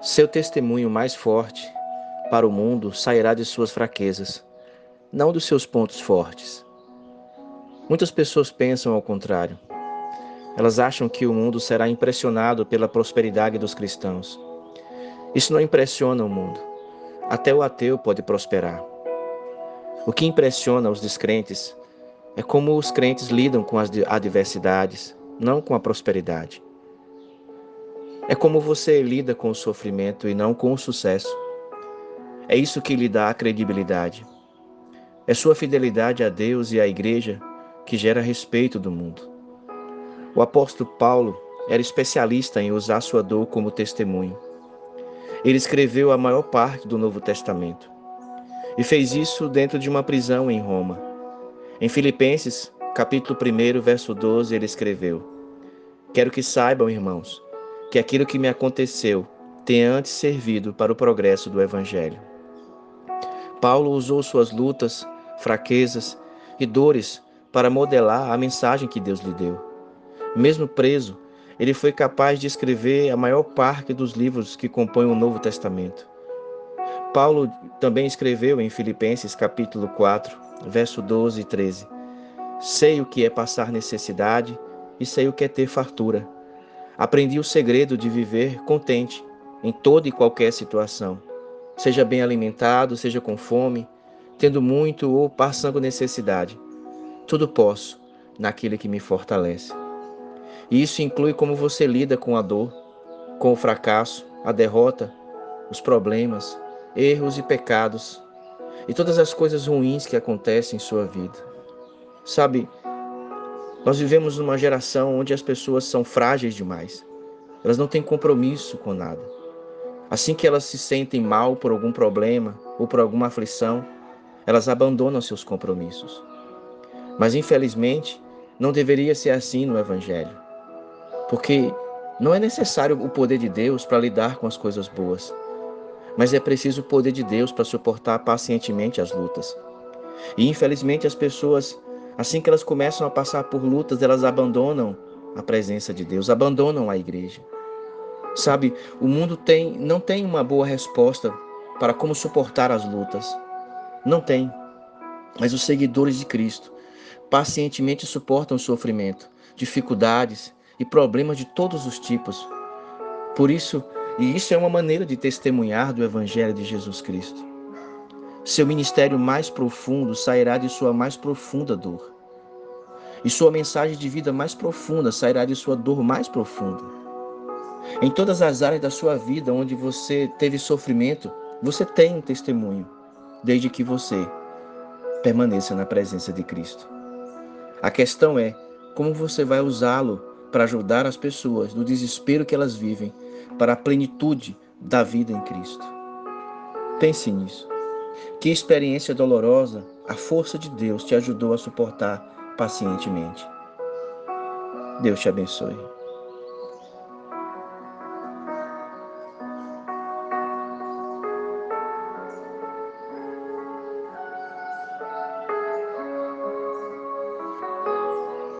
Seu testemunho mais forte para o mundo sairá de suas fraquezas, não dos seus pontos fortes. Muitas pessoas pensam ao contrário. Elas acham que o mundo será impressionado pela prosperidade dos cristãos. Isso não impressiona o mundo. Até o ateu pode prosperar. O que impressiona os descrentes é como os crentes lidam com as adversidades, não com a prosperidade. É como você lida com o sofrimento e não com o sucesso. É isso que lhe dá a credibilidade. É sua fidelidade a Deus e à Igreja que gera respeito do mundo. O apóstolo Paulo era especialista em usar sua dor como testemunho. Ele escreveu a maior parte do Novo Testamento e fez isso dentro de uma prisão em Roma. Em Filipenses, capítulo 1, verso 12, ele escreveu: Quero que saibam, irmãos, que aquilo que me aconteceu tenha antes servido para o progresso do Evangelho. Paulo usou suas lutas, fraquezas e dores para modelar a mensagem que Deus lhe deu. Mesmo preso, ele foi capaz de escrever a maior parte dos livros que compõem o Novo Testamento. Paulo também escreveu em Filipenses capítulo 4, verso 12 e 13: Sei o que é passar necessidade e sei o que é ter fartura. Aprendi o segredo de viver contente em toda e qualquer situação, seja bem alimentado, seja com fome, tendo muito ou passando necessidade. Tudo posso naquele que me fortalece. E isso inclui como você lida com a dor, com o fracasso, a derrota, os problemas, erros e pecados e todas as coisas ruins que acontecem em sua vida. Sabe, nós vivemos numa geração onde as pessoas são frágeis demais. Elas não têm compromisso com nada. Assim que elas se sentem mal por algum problema ou por alguma aflição, elas abandonam seus compromissos. Mas infelizmente, não deveria ser assim no Evangelho. Porque não é necessário o poder de Deus para lidar com as coisas boas, mas é preciso o poder de Deus para suportar pacientemente as lutas. E infelizmente as pessoas Assim que elas começam a passar por lutas, elas abandonam a presença de Deus, abandonam a igreja. Sabe, o mundo tem, não tem uma boa resposta para como suportar as lutas. Não tem. Mas os seguidores de Cristo pacientemente suportam o sofrimento, dificuldades e problemas de todos os tipos. Por isso, e isso é uma maneira de testemunhar do Evangelho de Jesus Cristo. Seu ministério mais profundo sairá de sua mais profunda dor. E sua mensagem de vida mais profunda sairá de sua dor mais profunda. Em todas as áreas da sua vida onde você teve sofrimento, você tem um testemunho, desde que você permaneça na presença de Cristo. A questão é como você vai usá-lo para ajudar as pessoas no desespero que elas vivem para a plenitude da vida em Cristo. Pense nisso. Que experiência dolorosa a força de Deus te ajudou a suportar pacientemente. Deus te abençoe.